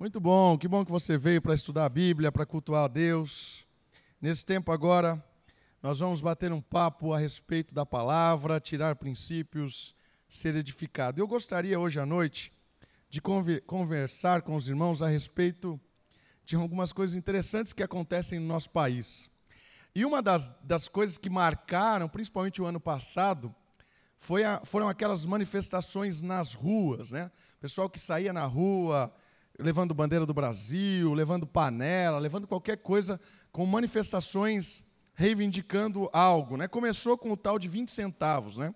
Muito bom, que bom que você veio para estudar a Bíblia, para cultuar a Deus. Nesse tempo agora, nós vamos bater um papo a respeito da palavra, tirar princípios, ser edificado. Eu gostaria hoje à noite de conversar com os irmãos a respeito de algumas coisas interessantes que acontecem no nosso país. E uma das, das coisas que marcaram, principalmente o ano passado, a, foram aquelas manifestações nas ruas, né? Pessoal que saía na rua, levando bandeira do Brasil, levando panela, levando qualquer coisa com manifestações reivindicando algo. Né? Começou com o tal de 20 centavos, né?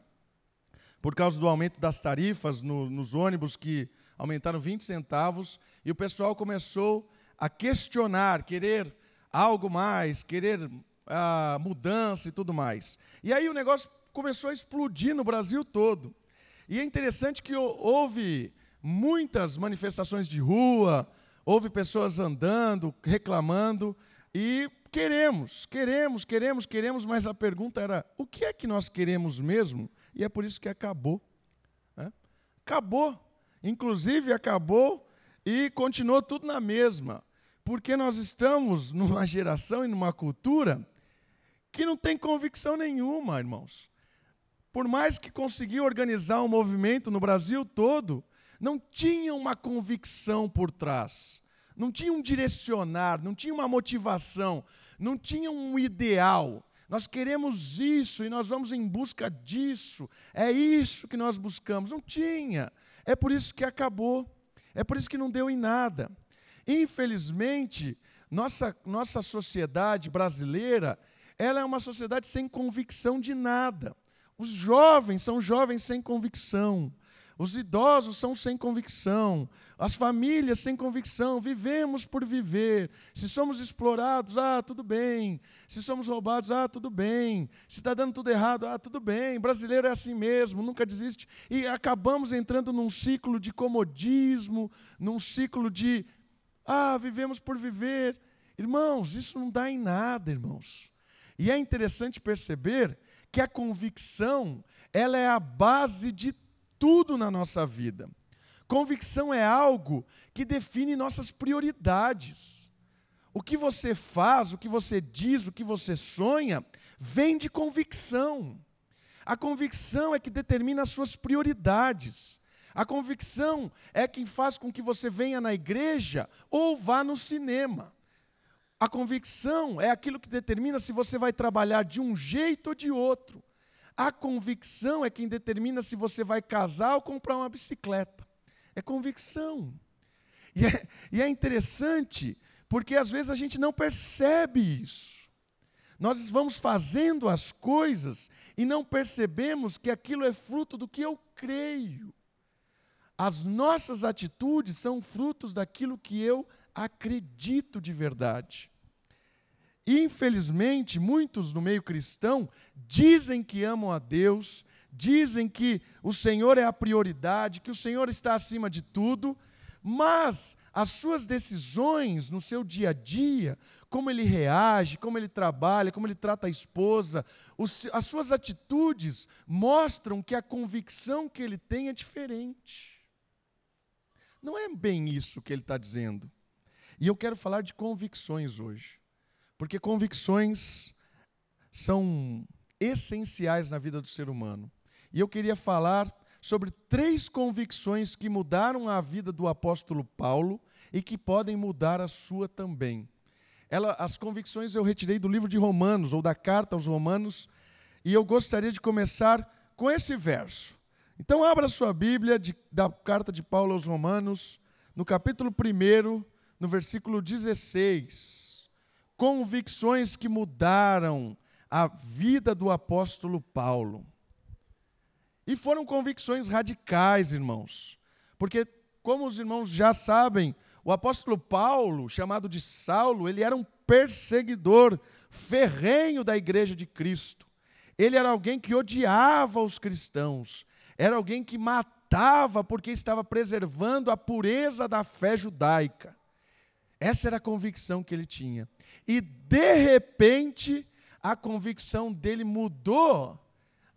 por causa do aumento das tarifas no, nos ônibus, que aumentaram 20 centavos, e o pessoal começou a questionar, querer algo mais, querer ah, mudança e tudo mais. E aí o negócio começou a explodir no Brasil todo. E é interessante que houve muitas manifestações de rua, houve pessoas andando, reclamando, e queremos, queremos, queremos, queremos, mas a pergunta era: o que é que nós queremos mesmo? E é por isso que acabou. Né? Acabou. Inclusive, acabou e continuou tudo na mesma. Porque nós estamos numa geração e numa cultura que não tem convicção nenhuma, irmãos. Por mais que conseguiu organizar um movimento no Brasil todo, não tinha uma convicção por trás, não tinha um direcionar, não tinha uma motivação, não tinha um ideal. Nós queremos isso e nós vamos em busca disso, é isso que nós buscamos. Não tinha. É por isso que acabou, é por isso que não deu em nada. Infelizmente, nossa, nossa sociedade brasileira, ela é uma sociedade sem convicção de nada. Os jovens são jovens sem convicção. Os idosos são sem convicção, as famílias sem convicção, vivemos por viver. Se somos explorados, ah, tudo bem. Se somos roubados, ah, tudo bem. Se está dando tudo errado, ah, tudo bem. Brasileiro é assim mesmo, nunca desiste. E acabamos entrando num ciclo de comodismo, num ciclo de, ah, vivemos por viver. Irmãos, isso não dá em nada, irmãos. E é interessante perceber que a convicção, ela é a base de tudo na nossa vida. Convicção é algo que define nossas prioridades. O que você faz, o que você diz, o que você sonha, vem de convicção. A convicção é que determina as suas prioridades. A convicção é quem faz com que você venha na igreja ou vá no cinema. A convicção é aquilo que determina se você vai trabalhar de um jeito ou de outro. A convicção é quem determina se você vai casar ou comprar uma bicicleta. É convicção. E é, e é interessante, porque às vezes a gente não percebe isso. Nós vamos fazendo as coisas e não percebemos que aquilo é fruto do que eu creio. As nossas atitudes são frutos daquilo que eu acredito de verdade. Infelizmente, muitos no meio cristão dizem que amam a Deus, dizem que o Senhor é a prioridade, que o Senhor está acima de tudo, mas as suas decisões no seu dia a dia, como ele reage, como ele trabalha, como ele trata a esposa, os, as suas atitudes mostram que a convicção que ele tem é diferente. Não é bem isso que ele está dizendo. E eu quero falar de convicções hoje. Porque convicções são essenciais na vida do ser humano. E eu queria falar sobre três convicções que mudaram a vida do apóstolo Paulo e que podem mudar a sua também. Ela, as convicções eu retirei do livro de Romanos, ou da carta aos Romanos, e eu gostaria de começar com esse verso. Então, abra sua Bíblia de, da carta de Paulo aos Romanos, no capítulo 1, no versículo 16 convicções que mudaram a vida do apóstolo Paulo. E foram convicções radicais, irmãos. Porque, como os irmãos já sabem, o apóstolo Paulo, chamado de Saulo, ele era um perseguidor ferrenho da igreja de Cristo. Ele era alguém que odiava os cristãos, era alguém que matava porque estava preservando a pureza da fé judaica. Essa era a convicção que ele tinha. E de repente, a convicção dele mudou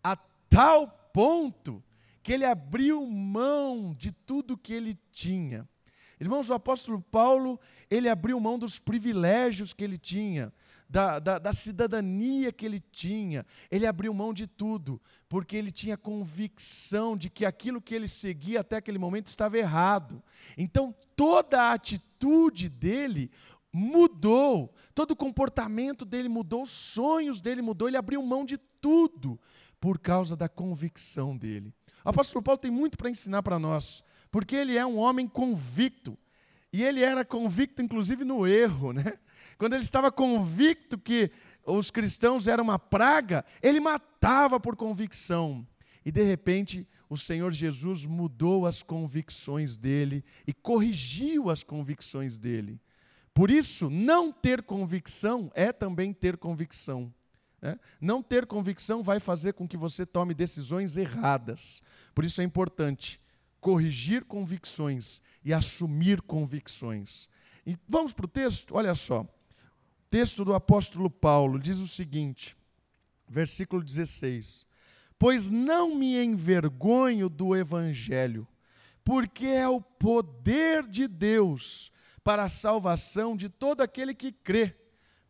a tal ponto que ele abriu mão de tudo que ele tinha. Irmãos, o apóstolo Paulo, ele abriu mão dos privilégios que ele tinha, da, da, da, cidadania que ele tinha, ele abriu mão de tudo, porque ele tinha convicção de que aquilo que ele seguia até aquele momento estava errado. Então, toda a atitude dele mudou, todo o comportamento dele mudou, os sonhos dele mudou, ele abriu mão de tudo por causa da convicção dele. O apóstolo Paulo tem muito para ensinar para nós, porque ele é um homem convicto. E ele era convicto, inclusive, no erro, né? Quando ele estava convicto que os cristãos eram uma praga, ele matava por convicção. E de repente, o Senhor Jesus mudou as convicções dele e corrigiu as convicções dele. Por isso, não ter convicção é também ter convicção. Né? Não ter convicção vai fazer com que você tome decisões erradas. Por isso é importante corrigir convicções e assumir convicções. E vamos para o texto? Olha só. O texto do apóstolo Paulo diz o seguinte, versículo 16: Pois não me envergonho do evangelho, porque é o poder de Deus para a salvação de todo aquele que crê,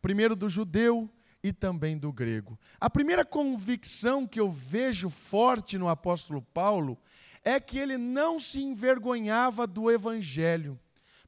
primeiro do judeu e também do grego. A primeira convicção que eu vejo forte no apóstolo Paulo é que ele não se envergonhava do evangelho.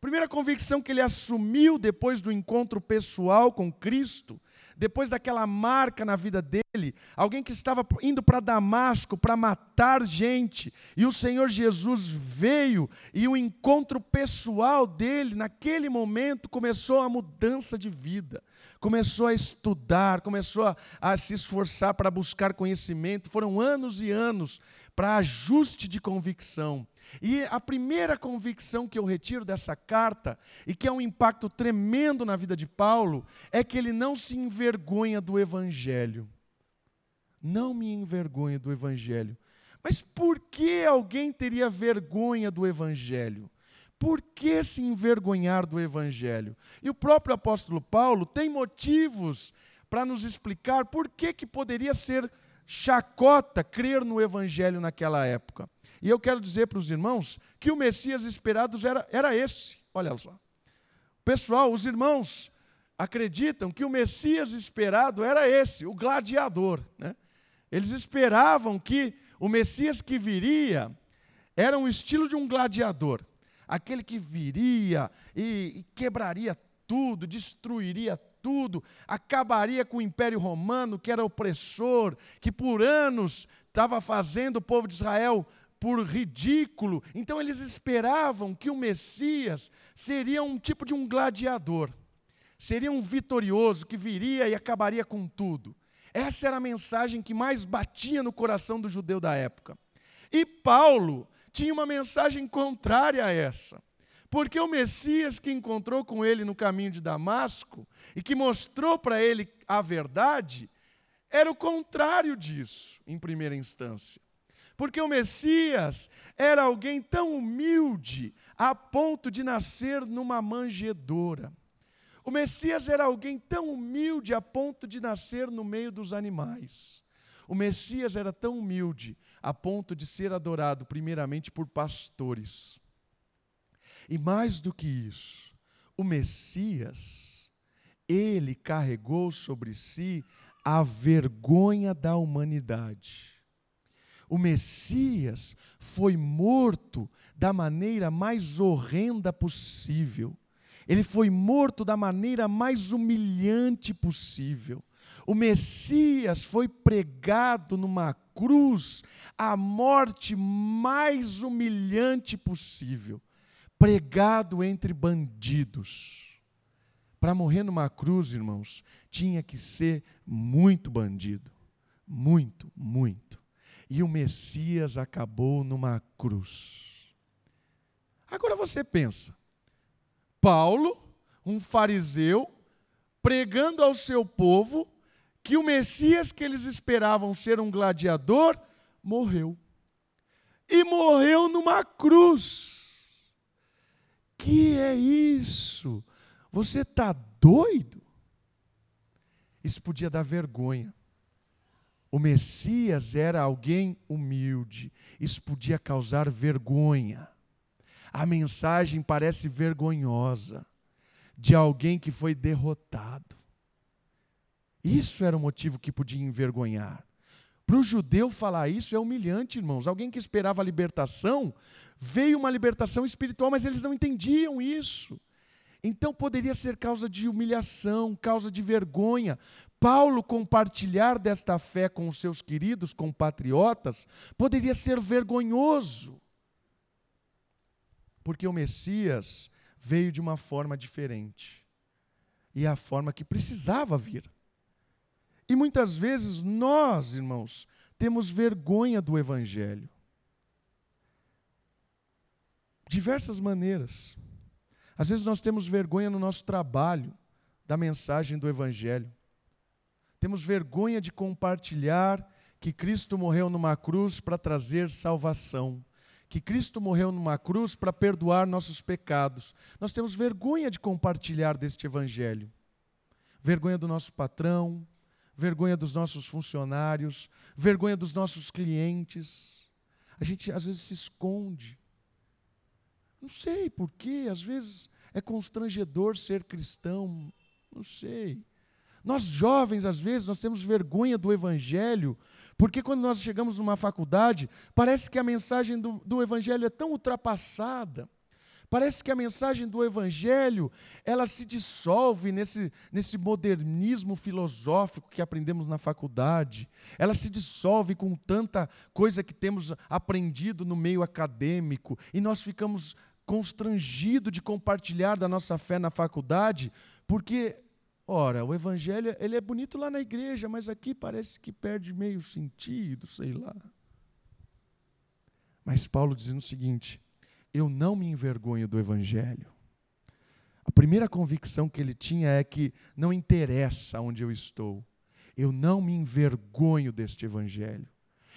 Primeira convicção que ele assumiu depois do encontro pessoal com Cristo, depois daquela marca na vida dele, alguém que estava indo para Damasco para matar gente, e o Senhor Jesus veio e o encontro pessoal dele, naquele momento, começou a mudança de vida, começou a estudar, começou a, a se esforçar para buscar conhecimento. Foram anos e anos para ajuste de convicção. E a primeira convicção que eu retiro dessa carta, e que é um impacto tremendo na vida de Paulo, é que ele não se envergonha do Evangelho. Não me envergonha do Evangelho. Mas por que alguém teria vergonha do Evangelho? Por que se envergonhar do Evangelho? E o próprio apóstolo Paulo tem motivos para nos explicar por que, que poderia ser chacota crer no Evangelho naquela época. E eu quero dizer para os irmãos que o Messias esperado era, era esse. Olha só. Pessoal, os irmãos acreditam que o Messias esperado era esse, o gladiador. Né? Eles esperavam que o Messias que viria era um estilo de um gladiador. Aquele que viria e, e quebraria tudo, destruiria tudo, acabaria com o Império Romano, que era opressor, que por anos estava fazendo o povo de Israel por ridículo. Então eles esperavam que o Messias seria um tipo de um gladiador, seria um vitorioso que viria e acabaria com tudo. Essa era a mensagem que mais batia no coração do judeu da época. E Paulo tinha uma mensagem contrária a essa. Porque o Messias que encontrou com ele no caminho de Damasco e que mostrou para ele a verdade, era o contrário disso, em primeira instância. Porque o Messias era alguém tão humilde a ponto de nascer numa manjedoura. O Messias era alguém tão humilde a ponto de nascer no meio dos animais. O Messias era tão humilde a ponto de ser adorado primeiramente por pastores. E mais do que isso, o Messias, ele carregou sobre si a vergonha da humanidade. O Messias foi morto da maneira mais horrenda possível. Ele foi morto da maneira mais humilhante possível. O Messias foi pregado numa cruz, a morte mais humilhante possível, pregado entre bandidos. Para morrer numa cruz, irmãos, tinha que ser muito bandido. Muito, muito e o Messias acabou numa cruz. Agora você pensa, Paulo, um fariseu, pregando ao seu povo que o Messias que eles esperavam ser um gladiador morreu. E morreu numa cruz. Que é isso? Você está doido? Isso podia dar vergonha. O Messias era alguém humilde. Isso podia causar vergonha. A mensagem parece vergonhosa de alguém que foi derrotado. Isso era o motivo que podia envergonhar. Para o judeu falar isso é humilhante, irmãos. Alguém que esperava a libertação, veio uma libertação espiritual, mas eles não entendiam isso. Então poderia ser causa de humilhação, causa de vergonha. Paulo compartilhar desta fé com os seus queridos compatriotas poderia ser vergonhoso. Porque o Messias veio de uma forma diferente. E a forma que precisava vir. E muitas vezes nós, irmãos, temos vergonha do Evangelho. Diversas maneiras. Às vezes nós temos vergonha no nosso trabalho da mensagem do Evangelho. Temos vergonha de compartilhar que Cristo morreu numa cruz para trazer salvação que Cristo morreu numa cruz para perdoar nossos pecados. Nós temos vergonha de compartilhar deste evangelho. Vergonha do nosso patrão, vergonha dos nossos funcionários, vergonha dos nossos clientes. A gente às vezes se esconde. Não sei por quê, às vezes é constrangedor ser cristão, não sei. Nós jovens, às vezes, nós temos vergonha do Evangelho, porque quando nós chegamos numa faculdade, parece que a mensagem do, do Evangelho é tão ultrapassada. Parece que a mensagem do Evangelho ela se dissolve nesse, nesse modernismo filosófico que aprendemos na faculdade. Ela se dissolve com tanta coisa que temos aprendido no meio acadêmico e nós ficamos constrangidos de compartilhar da nossa fé na faculdade, porque Ora, o evangelho, ele é bonito lá na igreja, mas aqui parece que perde meio sentido, sei lá. Mas Paulo dizendo o seguinte: eu não me envergonho do evangelho. A primeira convicção que ele tinha é que não interessa onde eu estou. Eu não me envergonho deste evangelho.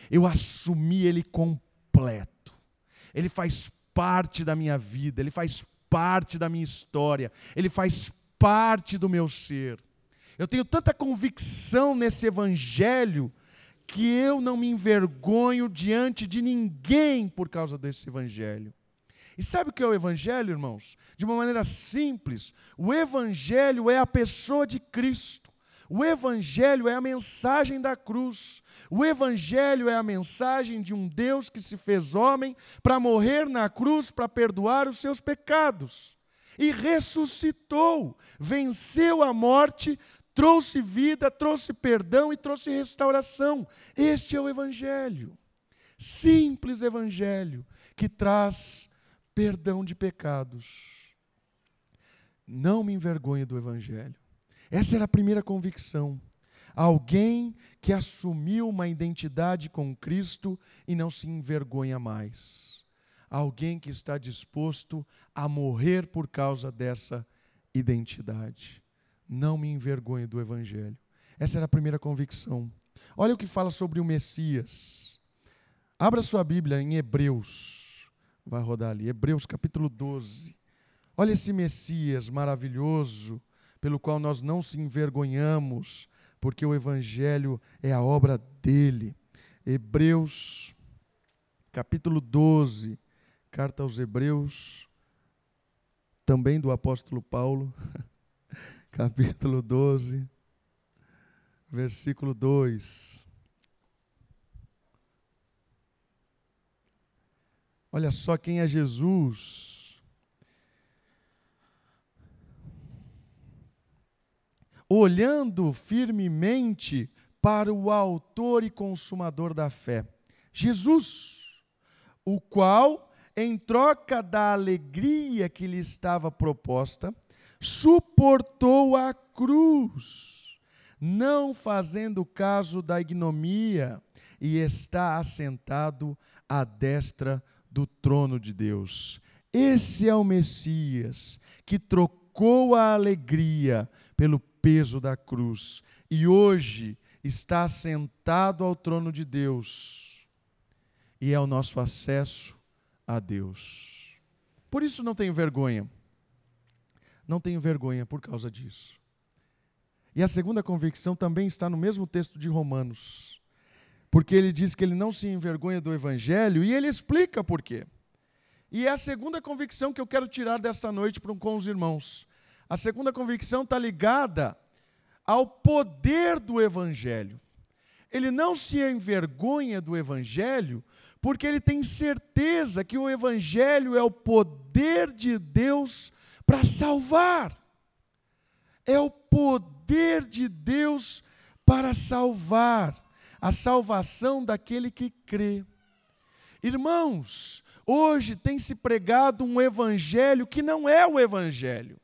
Eu assumi ele completo. Ele faz parte da minha vida, ele faz parte da minha história, ele faz parte do meu ser. Eu tenho tanta convicção nesse evangelho que eu não me envergonho diante de ninguém por causa desse evangelho. E sabe o que é o evangelho, irmãos? De uma maneira simples, o evangelho é a pessoa de Cristo. O Evangelho é a mensagem da cruz. O Evangelho é a mensagem de um Deus que se fez homem para morrer na cruz para perdoar os seus pecados e ressuscitou, venceu a morte, trouxe vida, trouxe perdão e trouxe restauração. Este é o Evangelho. Simples Evangelho que traz perdão de pecados. Não me envergonhe do Evangelho. Essa era a primeira convicção. Alguém que assumiu uma identidade com Cristo e não se envergonha mais alguém que está disposto a morrer por causa dessa identidade. Não me envergonhe do Evangelho. Essa era a primeira convicção. Olha o que fala sobre o Messias. Abra sua Bíblia em Hebreus. Vai rodar ali. Hebreus capítulo 12. Olha esse Messias maravilhoso, pelo qual nós não se envergonhamos, porque o Evangelho é a obra dele. Hebreus capítulo 12, Carta aos Hebreus, também do apóstolo Paulo, capítulo 12, versículo 2. Olha só quem é Jesus. Olhando firmemente para o Autor e Consumador da fé, Jesus, o qual em troca da alegria que lhe estava proposta, suportou a cruz, não fazendo caso da ignomia, e está assentado à destra do trono de Deus. Esse é o Messias que trocou a alegria pelo peso da cruz e hoje está sentado ao trono de Deus. E é o nosso acesso a Deus. Por isso não tenho vergonha. Não tenho vergonha por causa disso. E a segunda convicção também está no mesmo texto de Romanos. Porque ele diz que ele não se envergonha do evangelho e ele explica por quê. E é a segunda convicção que eu quero tirar desta noite com os irmãos. A segunda convicção está ligada ao poder do Evangelho. Ele não se envergonha do Evangelho, porque ele tem certeza que o Evangelho é o poder de Deus para salvar. É o poder de Deus para salvar a salvação daquele que crê. Irmãos, hoje tem se pregado um evangelho que não é o evangelho.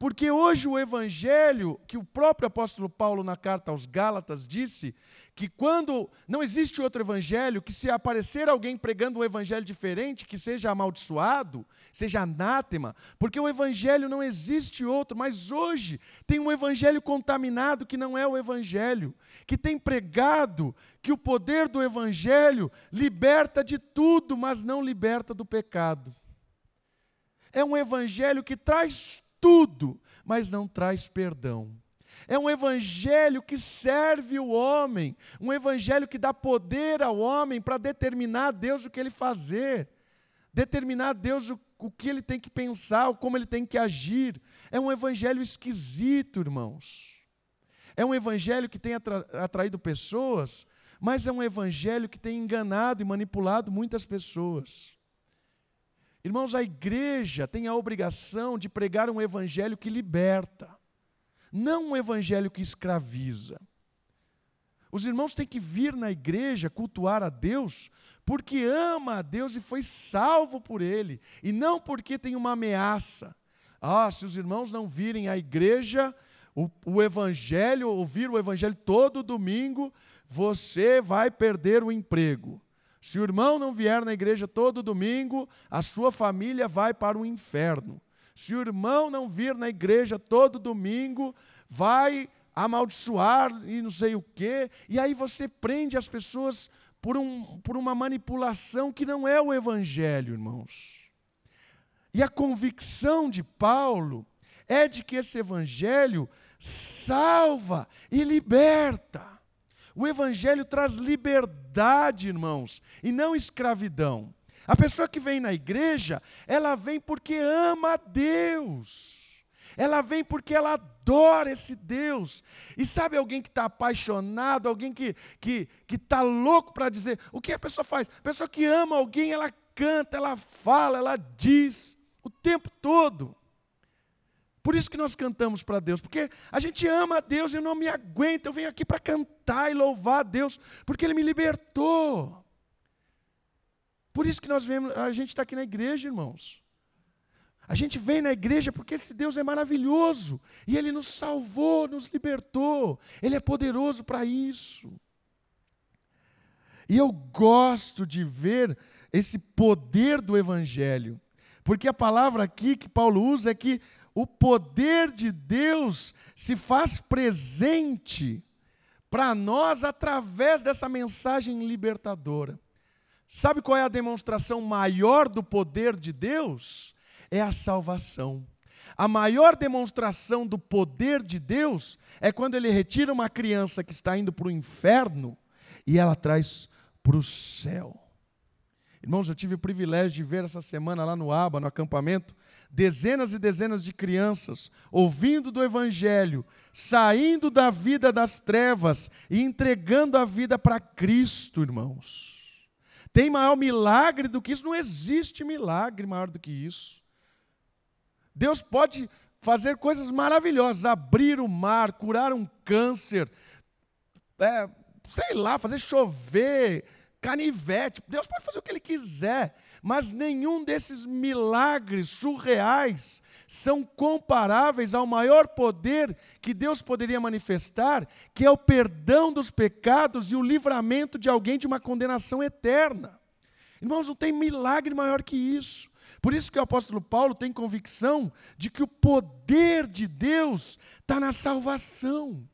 Porque hoje o evangelho, que o próprio apóstolo Paulo na carta aos Gálatas disse, que quando não existe outro evangelho, que se aparecer alguém pregando um evangelho diferente, que seja amaldiçoado, seja anátema, porque o evangelho não existe outro, mas hoje tem um evangelho contaminado que não é o evangelho, que tem pregado que o poder do evangelho liberta de tudo, mas não liberta do pecado. É um evangelho que traz tudo, mas não traz perdão. É um evangelho que serve o homem, um evangelho que dá poder ao homem para determinar a Deus o que ele fazer, determinar a Deus o, o que ele tem que pensar, como ele tem que agir. É um evangelho esquisito, irmãos. É um evangelho que tem atra, atraído pessoas, mas é um evangelho que tem enganado e manipulado muitas pessoas. Irmãos, a igreja tem a obrigação de pregar um evangelho que liberta, não um evangelho que escraviza. Os irmãos têm que vir na igreja cultuar a Deus porque ama a Deus e foi salvo por Ele, e não porque tem uma ameaça. Ah, se os irmãos não virem à igreja, o, o Evangelho, ouvir o Evangelho todo domingo, você vai perder o emprego. Se o irmão não vier na igreja todo domingo, a sua família vai para o inferno. Se o irmão não vir na igreja todo domingo, vai amaldiçoar e não sei o quê. E aí você prende as pessoas por, um, por uma manipulação que não é o evangelho, irmãos. E a convicção de Paulo é de que esse evangelho salva e liberta. O Evangelho traz liberdade, irmãos, e não escravidão. A pessoa que vem na igreja, ela vem porque ama a Deus. Ela vem porque ela adora esse Deus. E sabe alguém que está apaixonado, alguém que está que, que tá louco para dizer, o que a pessoa faz? A pessoa que ama alguém, ela canta, ela fala, ela diz o tempo todo. Por isso que nós cantamos para Deus, porque a gente ama a Deus e não me aguento, eu venho aqui para cantar e louvar a Deus, porque Ele me libertou. Por isso que nós vemos, a gente está aqui na igreja, irmãos. A gente vem na igreja porque esse Deus é maravilhoso e Ele nos salvou, nos libertou, Ele é poderoso para isso. E eu gosto de ver esse poder do Evangelho, porque a palavra aqui que Paulo usa é que o poder de Deus se faz presente para nós através dessa mensagem libertadora. Sabe qual é a demonstração maior do poder de Deus? É a salvação. A maior demonstração do poder de Deus é quando ele retira uma criança que está indo para o inferno e ela traz para o céu. Irmãos, eu tive o privilégio de ver essa semana lá no Aba, no acampamento, dezenas e dezenas de crianças ouvindo do Evangelho, saindo da vida das trevas e entregando a vida para Cristo, irmãos. Tem maior milagre do que isso? Não existe milagre maior do que isso. Deus pode fazer coisas maravilhosas, abrir o mar, curar um câncer, é, sei lá, fazer chover canivete. Deus pode fazer o que Ele quiser, mas nenhum desses milagres surreais são comparáveis ao maior poder que Deus poderia manifestar, que é o perdão dos pecados e o livramento de alguém de uma condenação eterna. Irmãos, não tem milagre maior que isso. Por isso que o apóstolo Paulo tem convicção de que o poder de Deus está na salvação.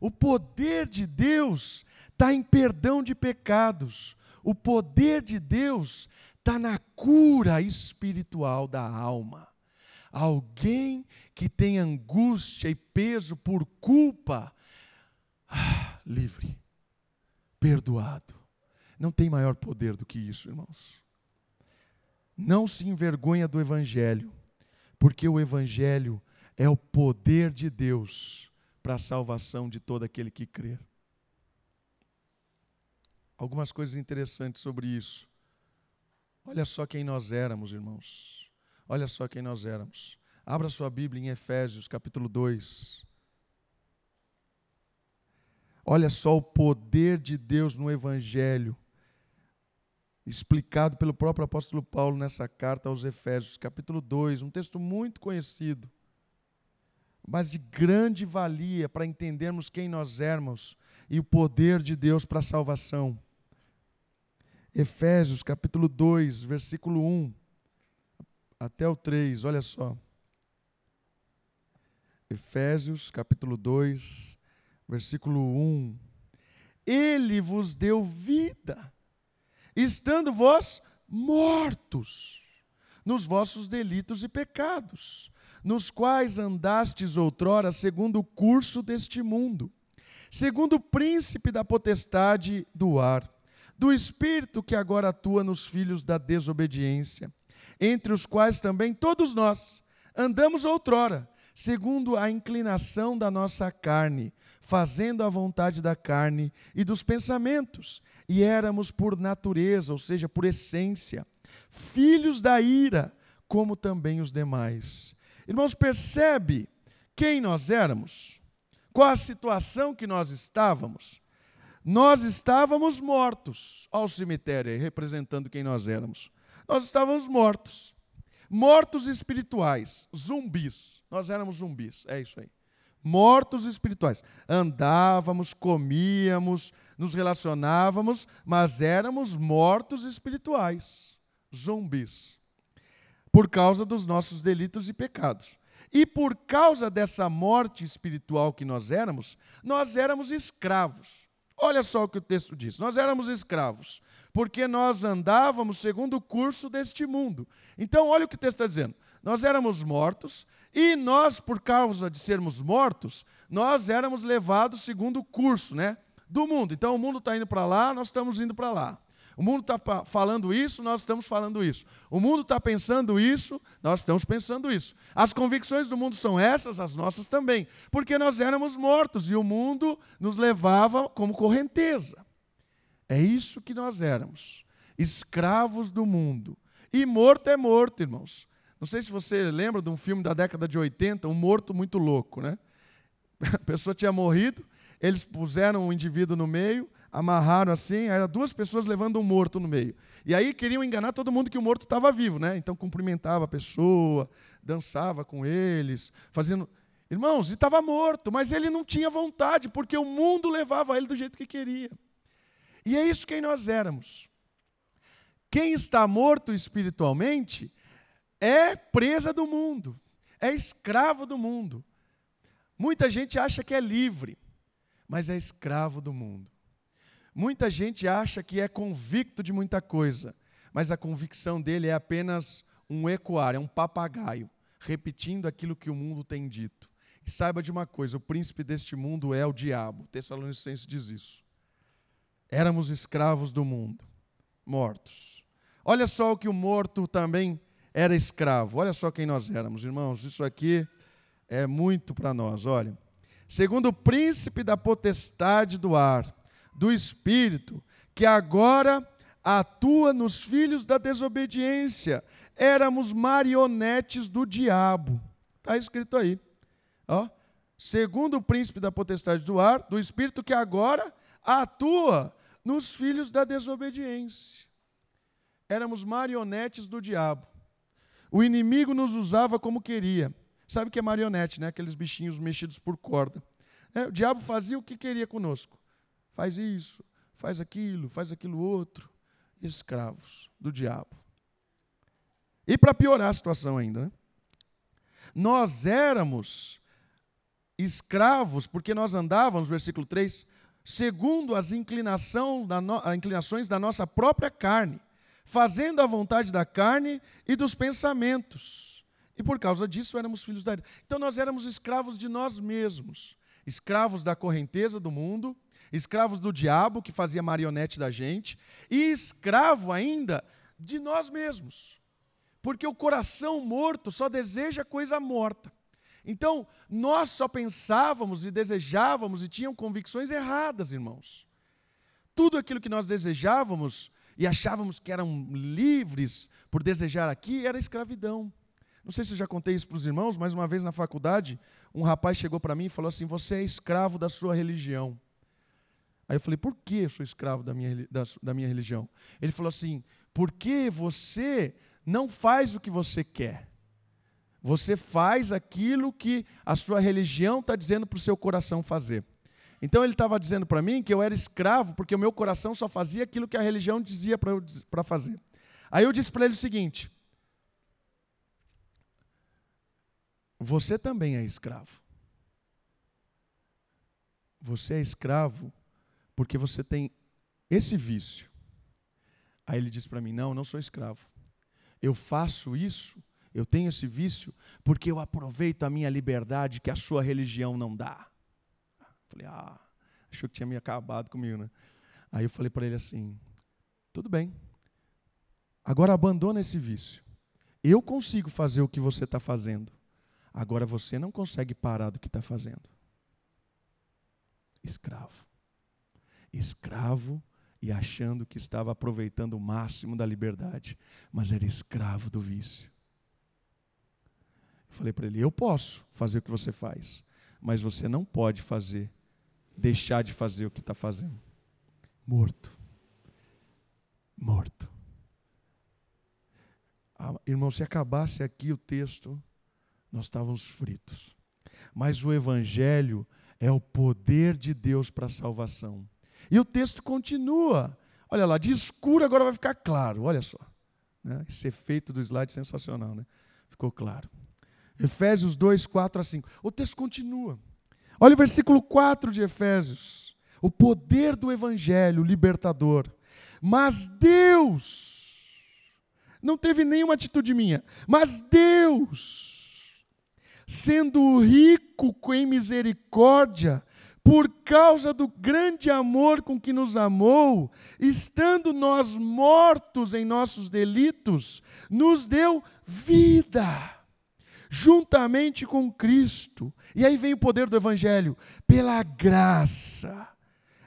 O poder de Deus está em perdão de pecados. O poder de Deus está na cura espiritual da alma. Alguém que tem angústia e peso por culpa, ah, livre, perdoado. Não tem maior poder do que isso, irmãos. não se envergonha do Evangelho, porque o Evangelho é o poder de Deus para a salvação de todo aquele que crer. Algumas coisas interessantes sobre isso. Olha só quem nós éramos, irmãos. Olha só quem nós éramos. Abra sua Bíblia em Efésios, capítulo 2. Olha só o poder de Deus no Evangelho, explicado pelo próprio apóstolo Paulo nessa carta aos Efésios, capítulo 2, um texto muito conhecido, mas de grande valia para entendermos quem nós éramos e o poder de Deus para a salvação. Efésios, capítulo 2, versículo 1 até o 3, olha só. Efésios, capítulo 2, versículo 1. Ele vos deu vida, estando vós mortos nos vossos delitos e pecados, nos quais andastes outrora segundo o curso deste mundo, segundo o príncipe da potestade do ar, do espírito que agora atua nos filhos da desobediência, entre os quais também todos nós andamos outrora, segundo a inclinação da nossa carne, fazendo a vontade da carne e dos pensamentos, e éramos por natureza, ou seja, por essência, filhos da ira, como também os demais. Irmãos, percebe quem nós éramos? Qual a situação que nós estávamos? Nós estávamos mortos ao cemitério, representando quem nós éramos. Nós estávamos mortos. Mortos espirituais, zumbis. Nós éramos zumbis, é isso aí mortos espirituais. Andávamos, comíamos, nos relacionávamos, mas éramos mortos espirituais, zumbis, por causa dos nossos delitos e pecados. E por causa dessa morte espiritual que nós éramos, nós éramos escravos. Olha só o que o texto diz: nós éramos escravos, porque nós andávamos segundo o curso deste mundo. Então, olha o que o texto está dizendo: nós éramos mortos, e nós, por causa de sermos mortos, nós éramos levados segundo o curso né, do mundo. Então, o mundo está indo para lá, nós estamos indo para lá. O mundo está falando isso, nós estamos falando isso. O mundo está pensando isso, nós estamos pensando isso. As convicções do mundo são essas, as nossas também. Porque nós éramos mortos e o mundo nos levava como correnteza. É isso que nós éramos. Escravos do mundo. E morto é morto, irmãos. Não sei se você lembra de um filme da década de 80, Um Morto Muito Louco, né? A pessoa tinha morrido, eles puseram o um indivíduo no meio, amarraram assim, eram duas pessoas levando um morto no meio. E aí queriam enganar todo mundo que o morto estava vivo, né? Então cumprimentava a pessoa, dançava com eles, fazendo. Irmãos, ele estava morto, mas ele não tinha vontade, porque o mundo levava ele do jeito que queria. E é isso quem nós éramos. Quem está morto espiritualmente é presa do mundo, é escravo do mundo. Muita gente acha que é livre, mas é escravo do mundo. Muita gente acha que é convicto de muita coisa, mas a convicção dele é apenas um ecoar, é um papagaio, repetindo aquilo que o mundo tem dito. E saiba de uma coisa: o príncipe deste mundo é o diabo. O Tessalonicense diz isso. Éramos escravos do mundo, mortos. Olha só o que o morto também era escravo. Olha só quem nós éramos, irmãos. Isso aqui é muito para nós. Olha. Segundo o príncipe da potestade do ar, do Espírito, que agora atua nos filhos da desobediência. Éramos marionetes do diabo. Está escrito aí. Ó, segundo o príncipe da potestade do ar, do Espírito que agora atua nos filhos da desobediência. Éramos marionetes do diabo. O inimigo nos usava como queria. Sabe que é marionete, né? Aqueles bichinhos mexidos por corda. É, o diabo fazia o que queria conosco. Faz isso, faz aquilo, faz aquilo outro. Escravos do diabo. E para piorar a situação ainda, né? nós éramos escravos, porque nós andávamos, versículo 3, segundo as inclinação da no, inclinações da nossa própria carne, fazendo a vontade da carne e dos pensamentos. E por causa disso éramos filhos da ira. Então nós éramos escravos de nós mesmos, escravos da correnteza do mundo, escravos do diabo, que fazia marionete da gente, e escravo ainda de nós mesmos. Porque o coração morto só deseja coisa morta. Então, nós só pensávamos e desejávamos e tínhamos convicções erradas, irmãos. Tudo aquilo que nós desejávamos e achávamos que eram livres por desejar aqui era escravidão. Não sei se eu já contei isso para os irmãos, mas uma vez na faculdade, um rapaz chegou para mim e falou assim: Você é escravo da sua religião. Aí eu falei: Por que eu sou escravo da minha, da, da minha religião? Ele falou assim: Porque você não faz o que você quer. Você faz aquilo que a sua religião está dizendo para o seu coração fazer. Então ele estava dizendo para mim que eu era escravo porque o meu coração só fazia aquilo que a religião dizia para fazer. Aí eu disse para ele o seguinte: Você também é escravo. Você é escravo porque você tem esse vício. Aí ele disse para mim: Não, não sou escravo. Eu faço isso, eu tenho esse vício, porque eu aproveito a minha liberdade que a sua religião não dá. Falei: Ah, achou que tinha me acabado comigo, né? Aí eu falei para ele assim: Tudo bem, agora abandona esse vício. Eu consigo fazer o que você está fazendo. Agora você não consegue parar do que está fazendo. Escravo. Escravo e achando que estava aproveitando o máximo da liberdade, mas era escravo do vício. Eu falei para ele: Eu posso fazer o que você faz, mas você não pode fazer, deixar de fazer o que está fazendo. Morto. Morto. Ah, irmão, se acabasse aqui o texto, nós estávamos fritos. Mas o Evangelho é o poder de Deus para a salvação. E o texto continua. Olha lá, de escuro agora vai ficar claro. Olha só. Né? Esse efeito do slide sensacional, né? Ficou claro. Efésios 2, 4 a 5. O texto continua. Olha o versículo 4 de Efésios. O poder do Evangelho libertador. Mas Deus, não teve nenhuma atitude minha, mas Deus, sendo rico em misericórdia, por causa do grande amor com que nos amou, estando nós mortos em nossos delitos, nos deu vida juntamente com Cristo. E aí vem o poder do Evangelho, pela graça,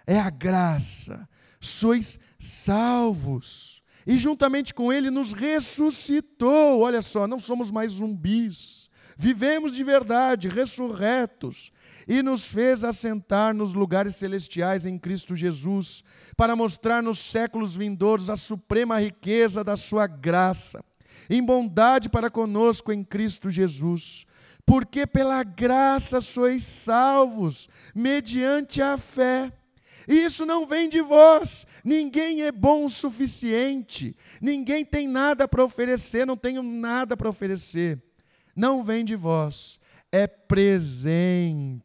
é a graça, sois salvos. E juntamente com Ele nos ressuscitou. Olha só, não somos mais zumbis vivemos de verdade, ressurretos, e nos fez assentar nos lugares celestiais em Cristo Jesus, para mostrar nos séculos vindouros a suprema riqueza da Sua graça, em bondade para conosco em Cristo Jesus. Porque pela graça sois salvos, mediante a fé. Isso não vem de vós, ninguém é bom o suficiente, ninguém tem nada para oferecer, não tenho nada para oferecer não vem de vós, é presente,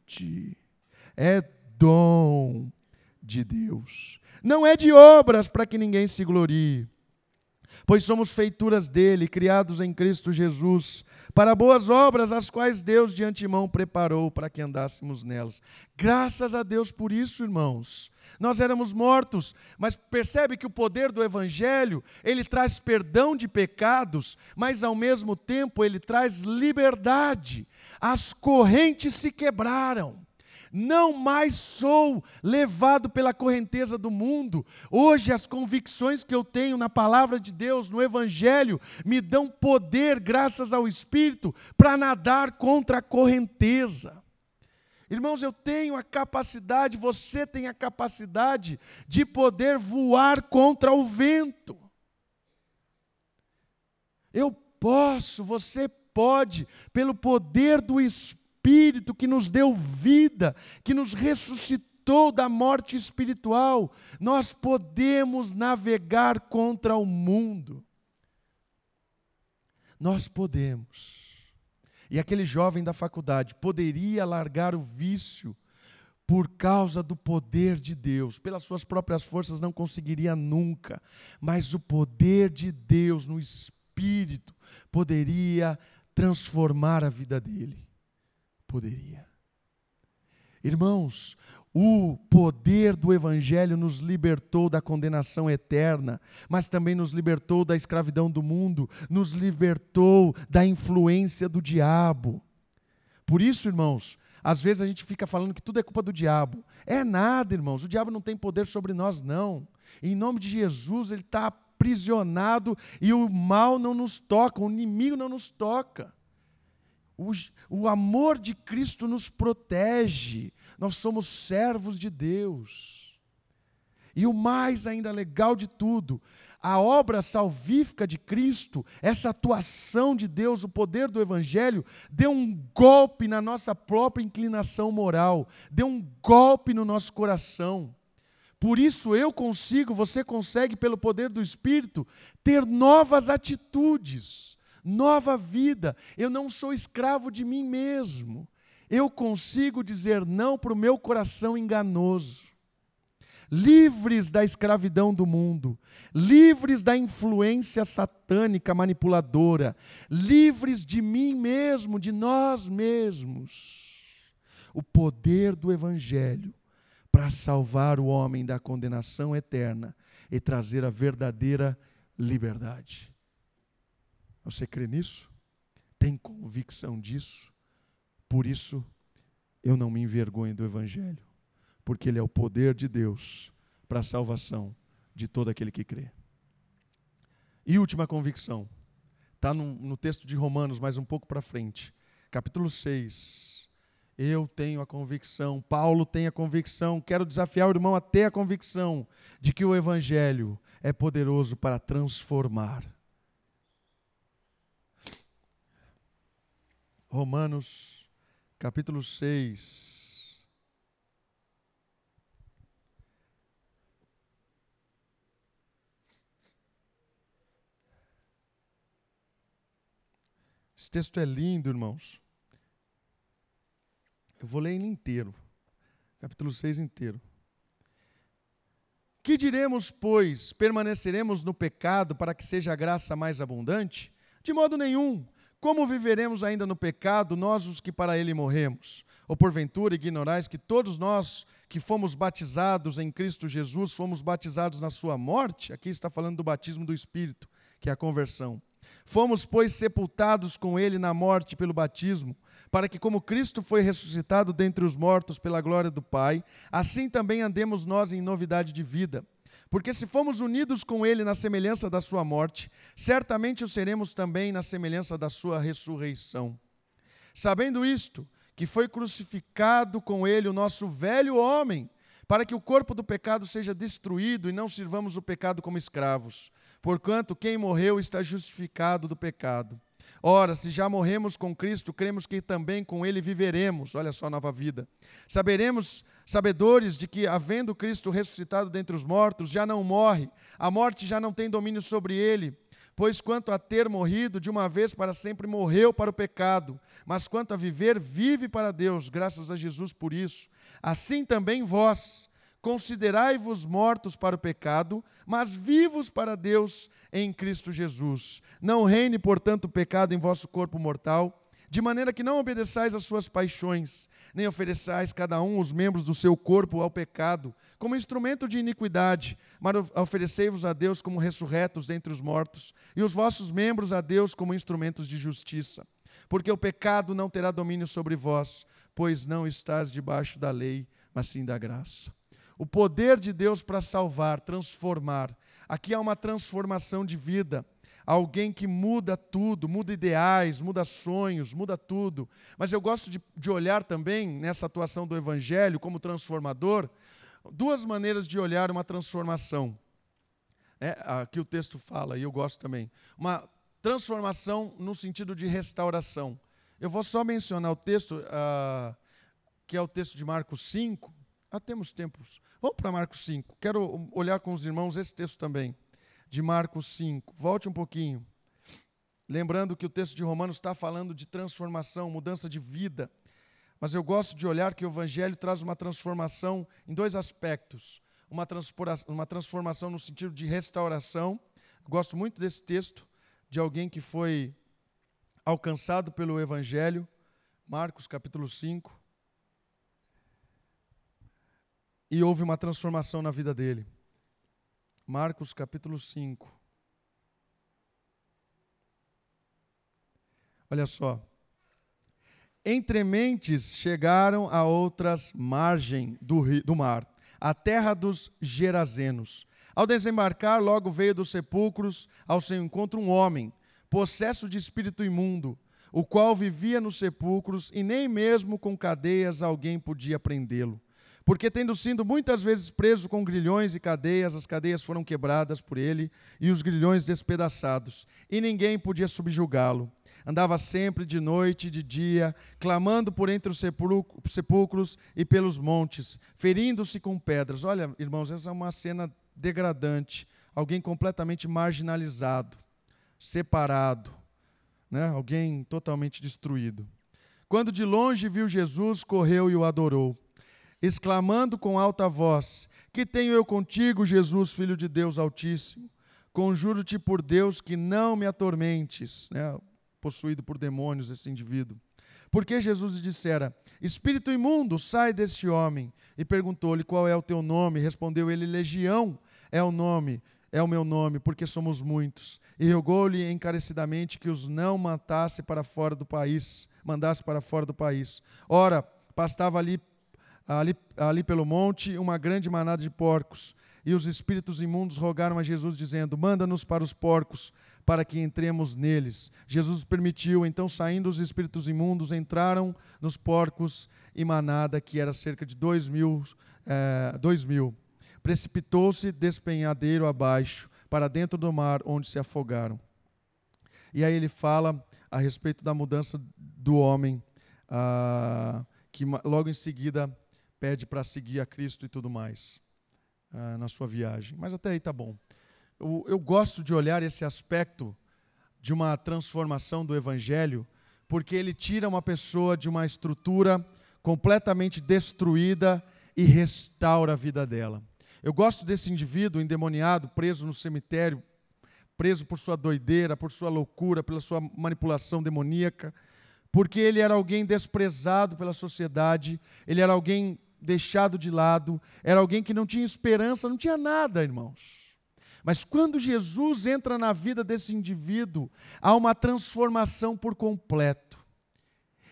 é dom de Deus. Não é de obras para que ninguém se glorie pois somos feituras dele, criados em Cristo Jesus, para boas obras, as quais Deus de antemão preparou para que andássemos nelas. Graças a Deus por isso, irmãos. Nós éramos mortos, mas percebe que o poder do evangelho, ele traz perdão de pecados, mas ao mesmo tempo ele traz liberdade. As correntes se quebraram não mais sou levado pela correnteza do mundo. Hoje, as convicções que eu tenho na palavra de Deus, no Evangelho, me dão poder, graças ao Espírito, para nadar contra a correnteza. Irmãos, eu tenho a capacidade, você tem a capacidade de poder voar contra o vento. Eu posso, você pode, pelo poder do Espírito Espírito que nos deu vida, que nos ressuscitou da morte espiritual, nós podemos navegar contra o mundo. Nós podemos. E aquele jovem da faculdade poderia largar o vício por causa do poder de Deus. Pelas suas próprias forças não conseguiria nunca, mas o poder de Deus no espírito poderia transformar a vida dele. Poderia. Irmãos, o poder do Evangelho nos libertou da condenação eterna, mas também nos libertou da escravidão do mundo, nos libertou da influência do diabo. Por isso, irmãos, às vezes a gente fica falando que tudo é culpa do diabo. É nada, irmãos, o diabo não tem poder sobre nós, não. Em nome de Jesus, ele está aprisionado e o mal não nos toca, o inimigo não nos toca. O, o amor de Cristo nos protege, nós somos servos de Deus. E o mais ainda legal de tudo, a obra salvífica de Cristo, essa atuação de Deus, o poder do Evangelho, deu um golpe na nossa própria inclinação moral, deu um golpe no nosso coração. Por isso eu consigo, você consegue, pelo poder do Espírito, ter novas atitudes nova vida. Eu não sou escravo de mim mesmo. Eu consigo dizer não para o meu coração enganoso. Livres da escravidão do mundo, livres da influência satânica manipuladora, livres de mim mesmo, de nós mesmos. O poder do Evangelho para salvar o homem da condenação eterna e trazer a verdadeira liberdade. Você crê nisso? Tem convicção disso? Por isso, eu não me envergonho do Evangelho, porque ele é o poder de Deus para a salvação de todo aquele que crê. E última convicção, está no, no, texto de Romanos, mais um pouco para frente, capítulo 6. Eu tenho a convicção, Paulo tem a convicção, quero desafiar o irmão a ter a convicção de que o Evangelho é poderoso para transformar Romanos, capítulo 6. Esse texto é lindo, irmãos. Eu vou ler ele inteiro, capítulo 6 inteiro. Que diremos, pois? Permaneceremos no pecado para que seja a graça mais abundante? De modo nenhum. Como viveremos ainda no pecado, nós os que para ele morremos? Ou porventura ignorais que todos nós que fomos batizados em Cristo Jesus fomos batizados na sua morte? Aqui está falando do batismo do Espírito, que é a conversão. Fomos, pois, sepultados com ele na morte pelo batismo, para que, como Cristo foi ressuscitado dentre os mortos pela glória do Pai, assim também andemos nós em novidade de vida. Porque se fomos unidos com Ele na semelhança da Sua morte, certamente o seremos também na semelhança da Sua ressurreição. Sabendo isto, que foi crucificado com Ele o nosso velho homem, para que o corpo do pecado seja destruído e não sirvamos o pecado como escravos. Porquanto quem morreu está justificado do pecado. Ora, se já morremos com Cristo, cremos que também com Ele viveremos. Olha só a nova vida. Saberemos, sabedores de que, havendo Cristo ressuscitado dentre os mortos, já não morre, a morte já não tem domínio sobre ele. Pois quanto a ter morrido de uma vez para sempre, morreu para o pecado, mas quanto a viver, vive para Deus, graças a Jesus por isso. Assim também vós Considerai-vos mortos para o pecado, mas vivos para Deus em Cristo Jesus. Não reine, portanto, o pecado em vosso corpo mortal, de maneira que não obedeçais às suas paixões, nem ofereçais cada um os membros do seu corpo ao pecado, como instrumento de iniquidade, mas oferecei-vos a Deus como ressurretos dentre os mortos, e os vossos membros a Deus como instrumentos de justiça. Porque o pecado não terá domínio sobre vós, pois não estás debaixo da lei, mas sim da graça o poder de Deus para salvar, transformar. Aqui há uma transformação de vida. Alguém que muda tudo, muda ideais, muda sonhos, muda tudo. Mas eu gosto de, de olhar também nessa atuação do Evangelho como transformador, duas maneiras de olhar uma transformação. É, aqui o texto fala, e eu gosto também. Uma transformação no sentido de restauração. Eu vou só mencionar o texto, uh, que é o texto de Marcos 5. Ah, temos tempos. Vamos para Marcos 5. Quero olhar com os irmãos esse texto também, de Marcos 5. Volte um pouquinho. Lembrando que o texto de Romanos está falando de transformação, mudança de vida. Mas eu gosto de olhar que o Evangelho traz uma transformação em dois aspectos. Uma, uma transformação no sentido de restauração. Gosto muito desse texto, de alguém que foi alcançado pelo Evangelho. Marcos capítulo 5. E houve uma transformação na vida dele. Marcos capítulo 5. Olha só. Entre mentes chegaram a outras margens do, rio, do mar, a terra dos Gerazenos. Ao desembarcar, logo veio dos sepulcros ao seu encontro um homem, possesso de espírito imundo, o qual vivia nos sepulcros e nem mesmo com cadeias alguém podia prendê-lo. Porque, tendo sido muitas vezes preso com grilhões e cadeias, as cadeias foram quebradas por ele e os grilhões despedaçados, e ninguém podia subjugá-lo. Andava sempre de noite e de dia, clamando por entre os sepulcros e pelos montes, ferindo-se com pedras. Olha, irmãos, essa é uma cena degradante. Alguém completamente marginalizado, separado, né? alguém totalmente destruído. Quando de longe viu Jesus, correu e o adorou, exclamando com alta voz: Que tenho eu contigo, Jesus, filho de Deus Altíssimo? Conjuro-te por Deus que não me atormentes. Né? Possuído por demônios, esse indivíduo. Porque Jesus lhe dissera: Espírito imundo, sai deste homem. E perguntou-lhe: Qual é o teu nome? Respondeu ele: Legião é o nome é o meu nome, porque somos muitos. E rogou-lhe encarecidamente que os não matasse para fora do país, mandasse para fora do país. Ora, pastava ali, ali, ali pelo monte uma grande manada de porcos. E os espíritos imundos rogaram a Jesus, dizendo: Manda-nos para os porcos, para que entremos neles. Jesus permitiu, então, saindo os espíritos imundos, entraram nos porcos e manada, que era cerca de dois mil. É, dois mil precipitou-se despenhadeiro abaixo, para dentro do mar, onde se afogaram. E aí ele fala a respeito da mudança do homem, ah, que logo em seguida pede para seguir a Cristo e tudo mais ah, na sua viagem. Mas até aí tá bom. Eu, eu gosto de olhar esse aspecto de uma transformação do Evangelho, porque ele tira uma pessoa de uma estrutura completamente destruída e restaura a vida dela. Eu gosto desse indivíduo endemoniado, preso no cemitério, preso por sua doideira, por sua loucura, pela sua manipulação demoníaca, porque ele era alguém desprezado pela sociedade, ele era alguém deixado de lado, era alguém que não tinha esperança, não tinha nada, irmãos. Mas quando Jesus entra na vida desse indivíduo, há uma transformação por completo.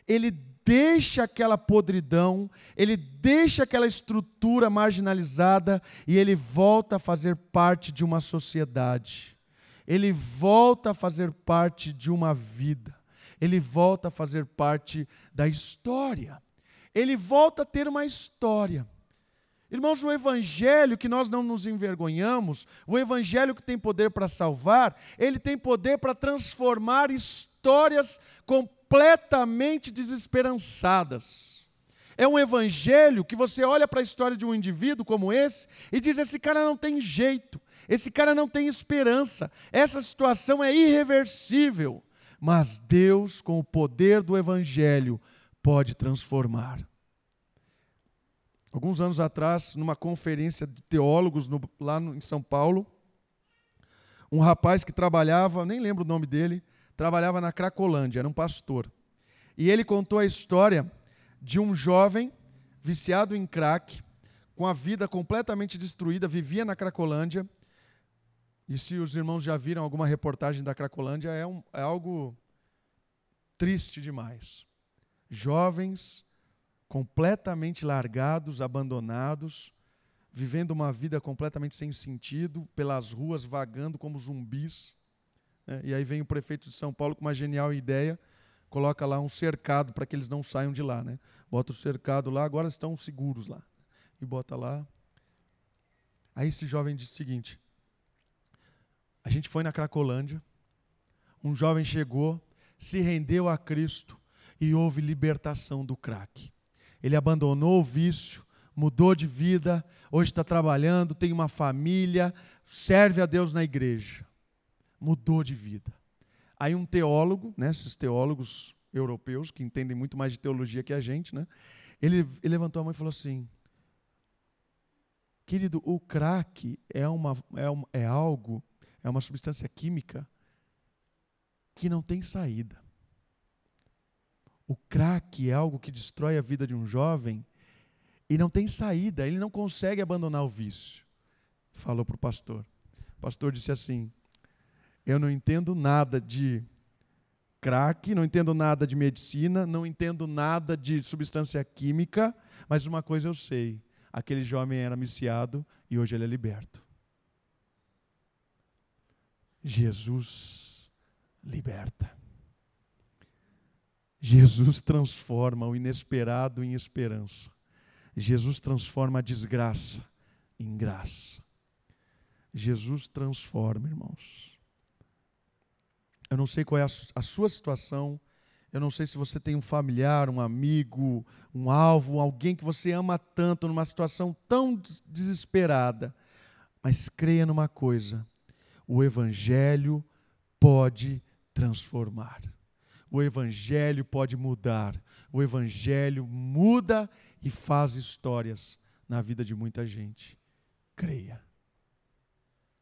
Ele deixa aquela podridão, ele deixa aquela estrutura marginalizada e ele volta a fazer parte de uma sociedade. Ele volta a fazer parte de uma vida. Ele volta a fazer parte da história. Ele volta a ter uma história. Irmãos, o evangelho que nós não nos envergonhamos, o evangelho que tem poder para salvar, ele tem poder para transformar histórias completamente desesperançadas. É um evangelho que você olha para a história de um indivíduo como esse e diz: esse cara não tem jeito, esse cara não tem esperança, essa situação é irreversível. Mas Deus, com o poder do evangelho, pode transformar. Alguns anos atrás, numa conferência de teólogos no, lá no, em São Paulo, um rapaz que trabalhava, nem lembro o nome dele, trabalhava na Cracolândia, era um pastor. E ele contou a história de um jovem viciado em crack, com a vida completamente destruída, vivia na Cracolândia. E se os irmãos já viram alguma reportagem da Cracolândia, é, um, é algo triste demais. Jovens completamente largados, abandonados, vivendo uma vida completamente sem sentido, pelas ruas vagando como zumbis. Né? E aí vem o prefeito de São Paulo com uma genial ideia, coloca lá um cercado para que eles não saiam de lá. Né? Bota o cercado lá, agora estão seguros lá. E bota lá. Aí esse jovem disse o seguinte: a gente foi na Cracolândia, um jovem chegou, se rendeu a Cristo e houve libertação do crack. Ele abandonou o vício, mudou de vida, hoje está trabalhando, tem uma família, serve a Deus na igreja mudou de vida. Aí um teólogo, né, esses teólogos europeus que entendem muito mais de teologia que a gente, né, ele, ele levantou a mão e falou assim: Querido, o crack é, uma, é, é algo, é uma substância química que não tem saída. O crack é algo que destrói a vida de um jovem e não tem saída, ele não consegue abandonar o vício. Falou para o pastor. O pastor disse assim: Eu não entendo nada de crack, não entendo nada de medicina, não entendo nada de substância química, mas uma coisa eu sei: aquele jovem era viciado e hoje ele é liberto. Jesus liberta. Jesus transforma o inesperado em esperança. Jesus transforma a desgraça em graça. Jesus transforma, irmãos. Eu não sei qual é a, sua situação, eu não sei se você tem um familiar, um amigo, um alvo, alguém que você ama tanto numa situação tão desesperada, mas creia numa coisa: o Evangelho pode transformar. O Evangelho pode mudar. O Evangelho muda e faz histórias na vida de muita gente. Creia.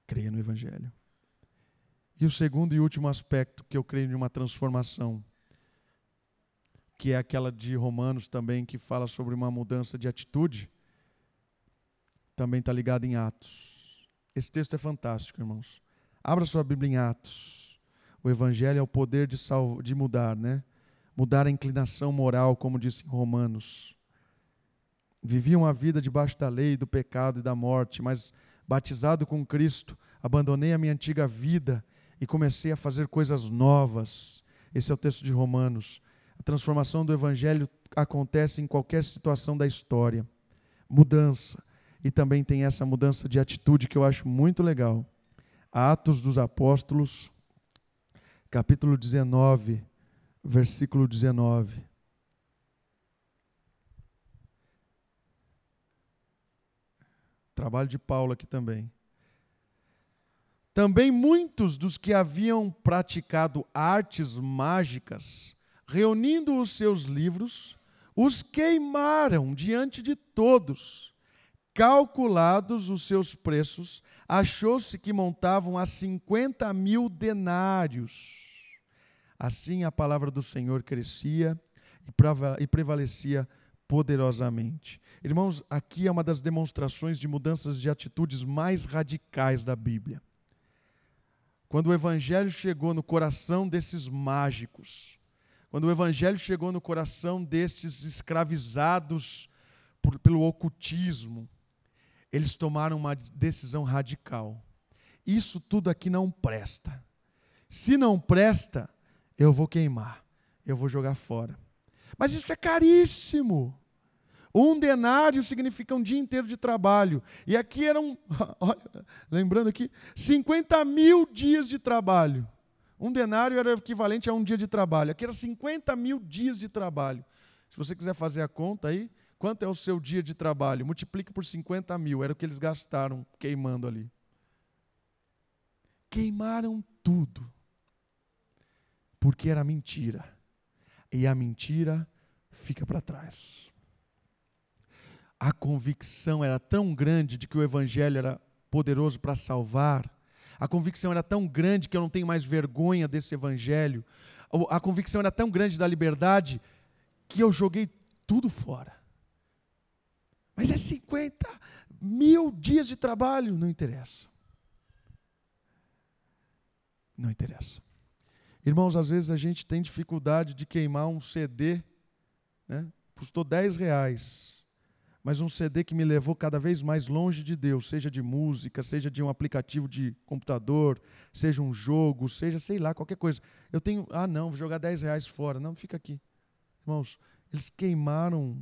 Creia no Evangelho. E o segundo e último aspecto que eu creio de uma transformação, que é aquela de Romanos também, que fala sobre uma mudança de atitude, também está ligado em Atos. Esse texto é fantástico, irmãos. Abra sua Bíblia em Atos. O Evangelho é o poder de, salvo, de mudar, né? Mudar a inclinação moral, como disse em Romanos. Viviam a vida debaixo da lei, do pecado e da morte, mas batizado com Cristo, abandonei a minha antiga vida e comecei a fazer coisas novas. Esse é o texto de Romanos. A transformação do Evangelho acontece em qualquer situação da história. Mudança. E também tem essa mudança de atitude que eu acho muito legal. Atos dos Apóstolos, capítulo 19, versículo 19. Trabalho de Paulo aqui também. Também muitos dos que haviam praticado artes mágicas, reunindo os seus livros, os queimaram diante de todos. Calculados os seus preços, achou-se que montavam a 50 mil denários. Assim a palavra do Senhor crescia e prevalecia poderosamente. Irmãos, aqui é uma das demonstrações de mudanças de atitudes mais radicais da Bíblia. Quando o Evangelho chegou no coração desses mágicos, quando o Evangelho chegou no coração desses escravizados por, pelo ocultismo, eles tomaram uma decisão radical. Isso tudo aqui não presta. Se não presta, eu vou queimar, eu vou jogar fora. Mas isso é caríssimo. Um denário significa um dia inteiro de trabalho. E aqui eram, olha, lembrando aqui, 50 mil dias de trabalho. Um denário era equivalente a um dia de trabalho. Aqui era 50 mil dias de trabalho. Se você quiser fazer a conta aí, quanto é o seu dia de trabalho? Multiplique por 50 mil. Era o que eles gastaram queimando ali. Queimaram tudo. Porque era mentira. E a mentira fica para trás a convicção era tão grande de que o Evangelho era poderoso para salvar, a convicção era tão grande que eu não tenho mais vergonha desse Evangelho, a convicção era tão grande da liberdade que eu joguei tudo fora. Mas é 50 mil dias de trabalho, não interessa. Não interessa. Irmãos, às vezes a gente tem dificuldade de queimar um CD, né? custou 10 reais mas um CD que me levou cada vez mais longe de Deus, seja de música, seja de um aplicativo de computador, seja um jogo, seja, sei lá, qualquer coisa. Eu tenho, ah, não, vou jogar 10 reais fora. Não, fica aqui. Irmãos, eles queimaram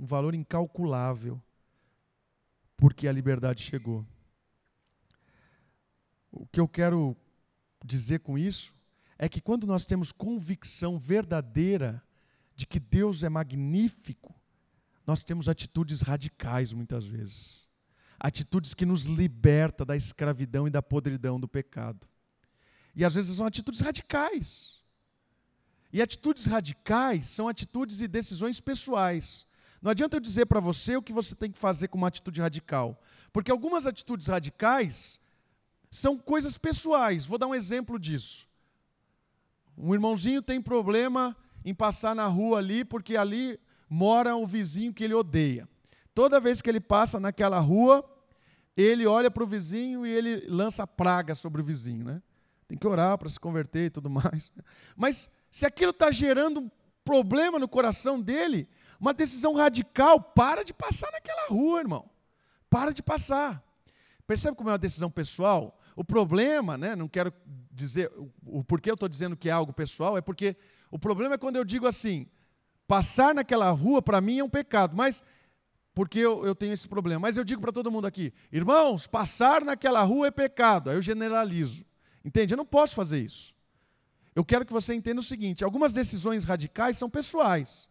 um valor incalculável, porque a liberdade chegou. O que eu quero dizer com isso é que quando nós temos convicção verdadeira de que Deus é magnífico, nós temos atitudes radicais muitas vezes. Atitudes que nos liberta da escravidão e da podridão do pecado. E às vezes são atitudes radicais. E atitudes radicais são atitudes e decisões pessoais. Não adianta eu dizer para você o que você tem que fazer com uma atitude radical. Porque algumas atitudes radicais são coisas pessoais. Vou dar um exemplo disso. Um irmãozinho tem problema em passar na rua ali, porque ali mora o vizinho que ele odeia. Toda vez que ele passa naquela rua, ele olha para o vizinho e ele lança praga sobre o vizinho, né? Tem que orar para se converter e tudo mais. Mas se aquilo está gerando um problema no coração dele, uma decisão radical, para de passar naquela rua, irmão. Para de passar. Percebe como é uma decisão pessoal? O problema, né, não quero dizer o porquê eu estou dizendo que é algo pessoal, é porque o problema é quando eu digo assim, passar naquela rua para mim é um pecado, mas porque eu, eu tenho esse problema. Mas eu digo para todo mundo aqui, irmãos, passar naquela rua é pecado. Aí eu generalizo. Entende? Eu não posso fazer isso. Eu quero que você entenda o seguinte: algumas decisões radicais são pessoais.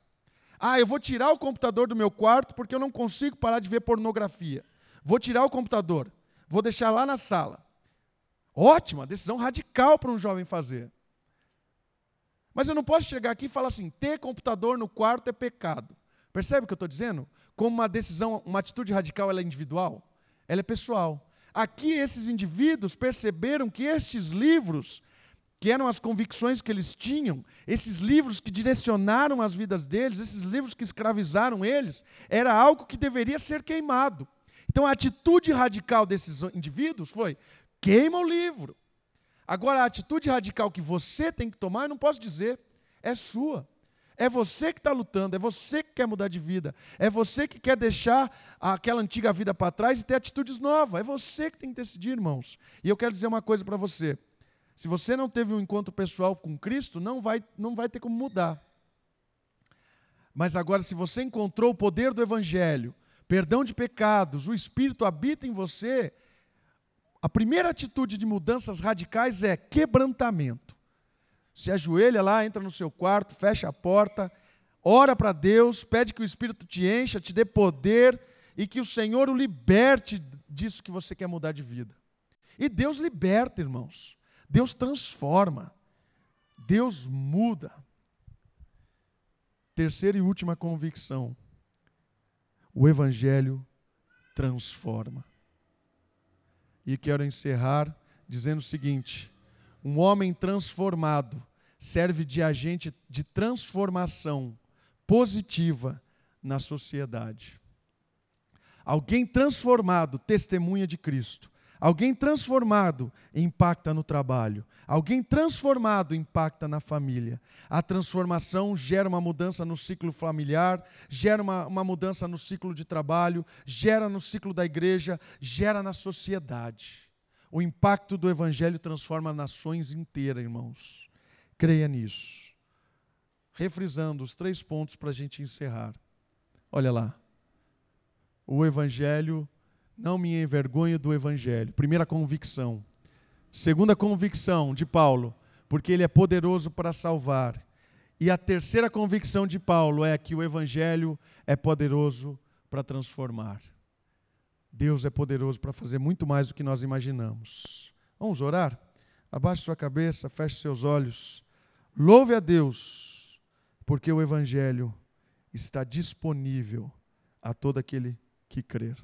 Ah, eu vou tirar o computador do meu quarto porque eu não consigo parar de ver pornografia. Vou tirar o computador, vou deixar lá na sala. Ótima, decisão radical para um jovem fazer. Mas eu não posso chegar aqui e falar assim: ter computador no quarto é pecado. Percebe o que eu estou dizendo? Como uma decisão, uma atitude radical, ela é individual, ela é pessoal. Aqui esses indivíduos perceberam que estes livros, que eram as convicções que eles tinham, esses livros que direcionaram as vidas deles, esses livros que escravizaram eles, era algo que deveria ser queimado. Então a atitude radical desses indivíduos foi: queima o livro. Agora a atitude radical que você tem que tomar, eu não posso dizer, é sua. É você que está lutando, é você que quer mudar de vida, é você que quer deixar aquela antiga vida para trás e ter atitudes novas. É você que tem que decidir, irmãos. E eu quero dizer uma coisa para você: se você não teve um encontro pessoal com Cristo, não vai, não vai ter como mudar. Mas agora, se você encontrou o poder do Evangelho, perdão de pecados, o Espírito habita em você, a primeira atitude de mudanças radicais é quebrantamento se ajoelha lá, entra no seu quarto, fecha a porta, ora para Deus, pede que o Espírito te encha, te dê poder e que o Senhor o liberte disso que você quer mudar de vida. E Deus liberta, irmãos. Deus transforma. Deus muda. Terceira e última convicção: o Evangelho transforma. E quero encerrar dizendo o seguinte: um homem transformado serve de agente de transformação positiva na sociedade. Alguém transformado testemunha de Cristo. Alguém transformado impacta no trabalho. Alguém transformado impacta na família. A transformação gera uma mudança no ciclo familiar, gera uma, uma mudança no ciclo de trabalho, gera no ciclo da igreja, gera na sociedade. O impacto do Evangelho transforma nações inteiras, irmãos. Creia nisso. Refrisando os três pontos para a gente encerrar. Olha lá. O Evangelho, não me envergonhe do Evangelho. Primeira convicção. Segunda convicção de Paulo, porque ele é poderoso para salvar. E a terceira convicção de Paulo é que o Evangelho é poderoso para transformar. Deus é poderoso para fazer muito mais do que nós imaginamos. Vamos orar? Abaixe sua cabeça, feche seus olhos. Louve a Deus, porque o Evangelho está disponível a todo aquele que crer.